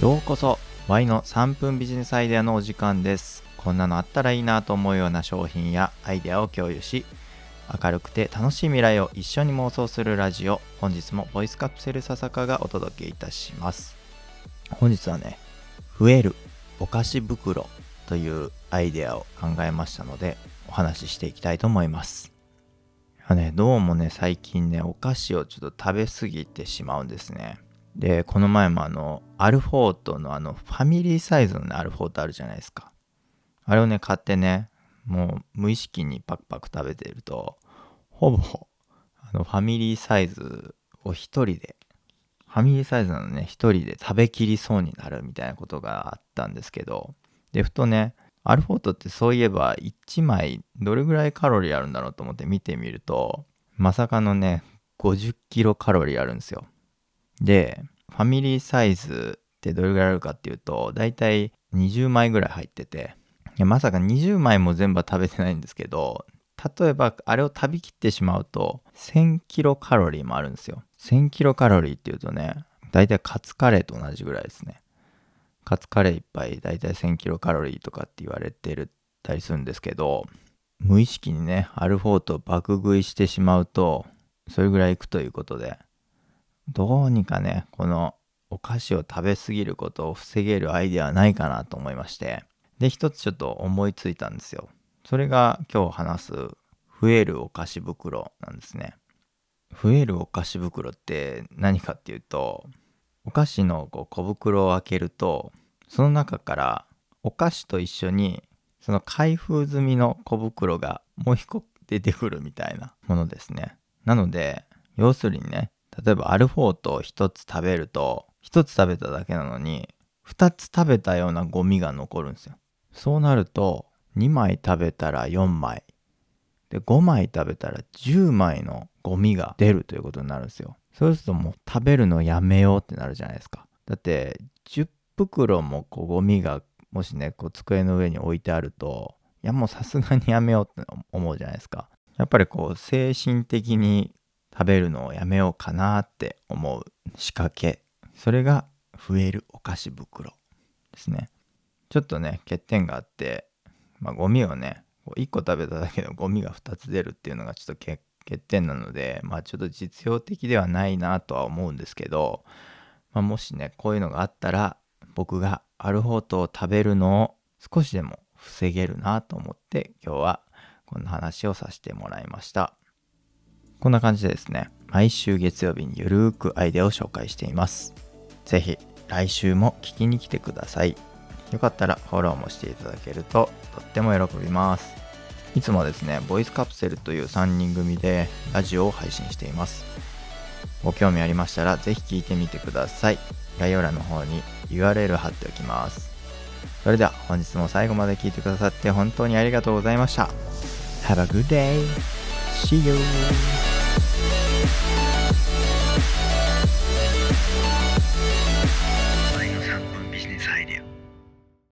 ようこそ。Y の3分ビジネスアイデアのお時間です。こんなのあったらいいなと思うような商品やアイデアを共有し明るくて楽しい未来を一緒に妄想するラジオ本日もボイスカプセル笹香がお届けいたします。本日はね増えるお菓子袋というアイデアを考えましたのでお話ししていきたいと思います。ね、どうもね最近ねお菓子をちょっと食べ過ぎてしまうんですね。でこの前もあのアルフォートのあのファミリーサイズのねアルフォートあるじゃないですか。あれをね買ってねもう無意識にパクパク食べてるとほぼあのファミリーサイズを一人でファミリーサイズなのね一人で食べきりそうになるみたいなことがあったんですけどでふとねアルフォートってそういえば1枚どれぐらいカロリーあるんだろうと思って見てみるとまさかのね50キロカロリーあるんですよ。でファミリーサイズってどれぐらいあるかっていうとだいたい20枚ぐらい入ってていやまさか20枚も全部は食べてないんですけど例えばあれを食べきってしまうと1000キロカロリーもあるんですよ。1000キロカロリーっていうとねだいたいカツカレーと同じぐらいですね。カツカレー1杯だいたい1000キロカロリーとかって言われてるたりするんですけど無意識にねアルフォートを爆食いしてしまうとそれぐらいいくということでどうにかねこのお菓子を食べ過ぎることを防げるアイデアはないかなと思いまして。で一つちょっと思いついたんですよ。それが今日話す増えるお菓子袋なんですね。増えるお菓子袋って何かっていうとお菓子のこう小袋を開けるとその中からお菓子と一緒にその開封済みの小袋がもう一個出てくるみたいなものですね。なので要するにね例えばアルフォートを1つ食べると1つ食べただけなのに2つ食べたようなゴミが残るんですよ。そうなると2枚食べたら4枚。で5枚食べたら10枚のゴミが出るということになるんですよ。そうするともう食べるのやめようってなるじゃないですか。だって10袋もこうゴミがもしねこう机の上に置いてあるといやもうさすがにやめようって思うじゃないですか。やっぱりこう精神的に食べるのをやめようかなって思う仕掛けそれが増えるお菓子袋ですねちょっとね欠点があってまあゴミをね1個食べただけでゴミが2つ出るっていうのがちょっと欠点なのでまあちょっと実用的ではないなとは思うんですけど、まあ、もしねこういうのがあったら僕がアルフォートを食べるのを少しでも防げるなと思って今日はこんな話をさせてもらいました。こんな感じでですね、毎週月曜日にゆるーくアイデアを紹介しています。ぜひ来週も聞きに来てください。よかったらフォローもしていただけるととっても喜びます。いつもですね、ボイスカプセルという3人組でラジオを配信しています。ご興味ありましたらぜひ聞いてみてください。概要欄の方に URL 貼っておきます。それでは本日も最後まで聞いてくださって本当にありがとうございました。Have a good day! See you!